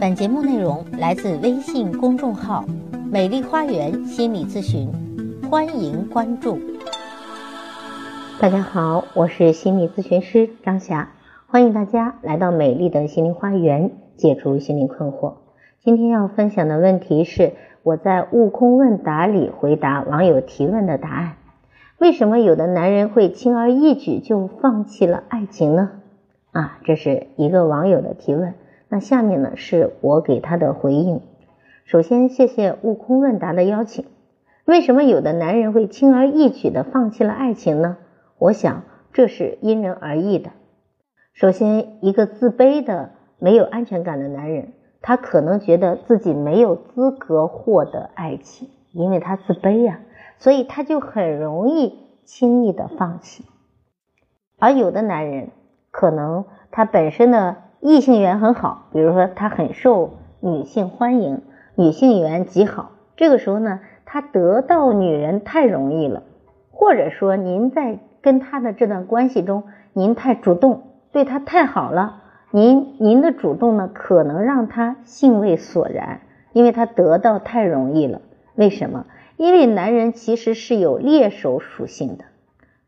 本节目内容来自微信公众号“美丽花园心理咨询”，欢迎关注。大家好，我是心理咨询师张霞，欢迎大家来到美丽的心灵花园，解除心灵困惑。今天要分享的问题是我在悟空问答里回答网友提问的答案：为什么有的男人会轻而易举就放弃了爱情呢？啊，这是一个网友的提问。那下面呢是我给他的回应。首先，谢谢悟空问答的邀请。为什么有的男人会轻而易举的放弃了爱情呢？我想这是因人而异的。首先，一个自卑的、没有安全感的男人，他可能觉得自己没有资格获得爱情，因为他自卑呀，所以他就很容易轻易的放弃。而有的男人，可能他本身的异性缘很好，比如说他很受女性欢迎，女性缘极好。这个时候呢，他得到女人太容易了，或者说您在跟他的这段关系中，您太主动，对他太好了，您您的主动呢，可能让他兴味索然，因为他得到太容易了。为什么？因为男人其实是有猎手属性的。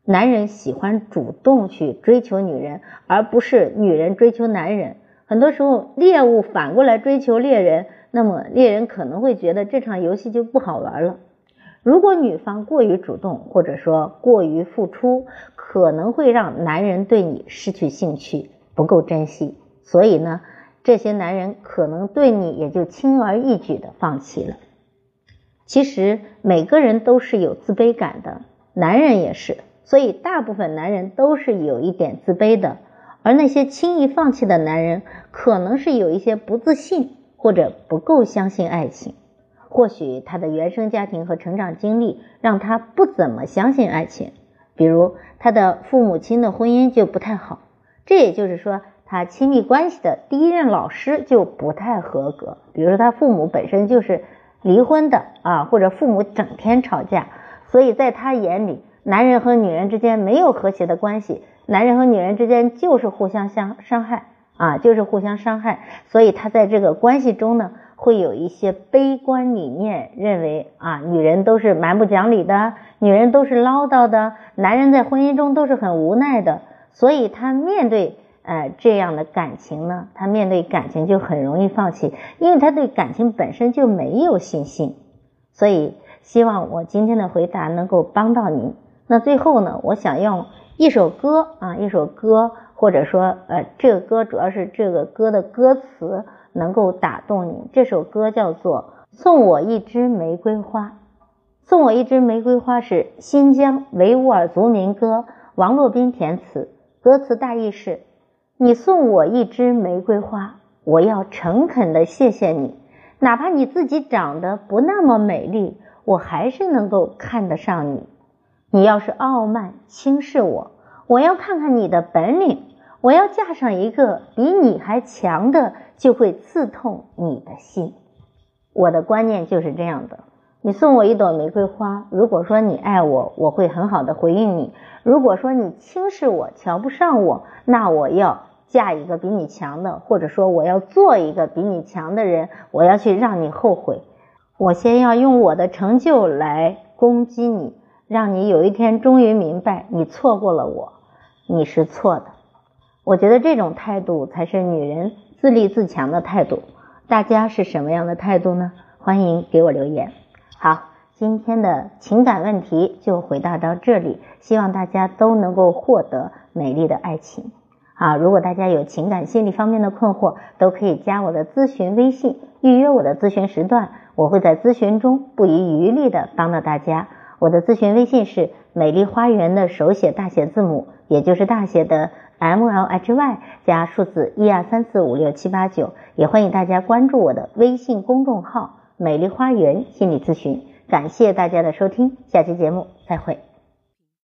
男人喜欢主动去追求女人，而不是女人追求男人。很多时候，猎物反过来追求猎人，那么猎人可能会觉得这场游戏就不好玩了。如果女方过于主动，或者说过于付出，可能会让男人对你失去兴趣，不够珍惜。所以呢，这些男人可能对你也就轻而易举的放弃了。其实每个人都是有自卑感的，男人也是。所以，大部分男人都是有一点自卑的，而那些轻易放弃的男人，可能是有一些不自信，或者不够相信爱情。或许他的原生家庭和成长经历让他不怎么相信爱情，比如他的父母亲的婚姻就不太好，这也就是说，他亲密关系的第一任老师就不太合格。比如说，他父母本身就是离婚的啊，或者父母整天吵架，所以在他眼里。男人和女人之间没有和谐的关系，男人和女人之间就是互相相伤害啊，就是互相伤害。所以他在这个关系中呢，会有一些悲观理念，认为啊，女人都是蛮不讲理的，女人都是唠叨的，男人在婚姻中都是很无奈的。所以他面对呃这样的感情呢，他面对感情就很容易放弃，因为他对感情本身就没有信心。所以希望我今天的回答能够帮到您。那最后呢，我想用一首歌啊，一首歌，或者说呃，这个歌主要是这个歌的歌词能够打动你。这首歌叫做《送我一支玫瑰花》，送我一支玫瑰花是新疆维吾尔族民歌，王洛宾填词，歌词大意是：你送我一支玫瑰花，我要诚恳的谢谢你，哪怕你自己长得不那么美丽，我还是能够看得上你。你要是傲慢轻视我，我要看看你的本领。我要嫁上一个比你还强的，就会刺痛你的心。我的观念就是这样的。你送我一朵玫瑰花，如果说你爱我，我会很好的回应你；如果说你轻视我、瞧不上我，那我要嫁一个比你强的，或者说我要做一个比你强的人，我要去让你后悔。我先要用我的成就来攻击你。让你有一天终于明白，你错过了我，你是错的。我觉得这种态度才是女人自立自强的态度。大家是什么样的态度呢？欢迎给我留言。好，今天的情感问题就回答到这里，希望大家都能够获得美丽的爱情。啊，如果大家有情感心理方面的困惑，都可以加我的咨询微信，预约我的咨询时段，我会在咨询中不遗余力的帮到大家。我的咨询微信是美丽花园的手写大写字母，也就是大写的 M L H Y 加数字一二三四五六七八九，也欢迎大家关注我的微信公众号“美丽花园心理咨询”。感谢大家的收听，下期节目再会。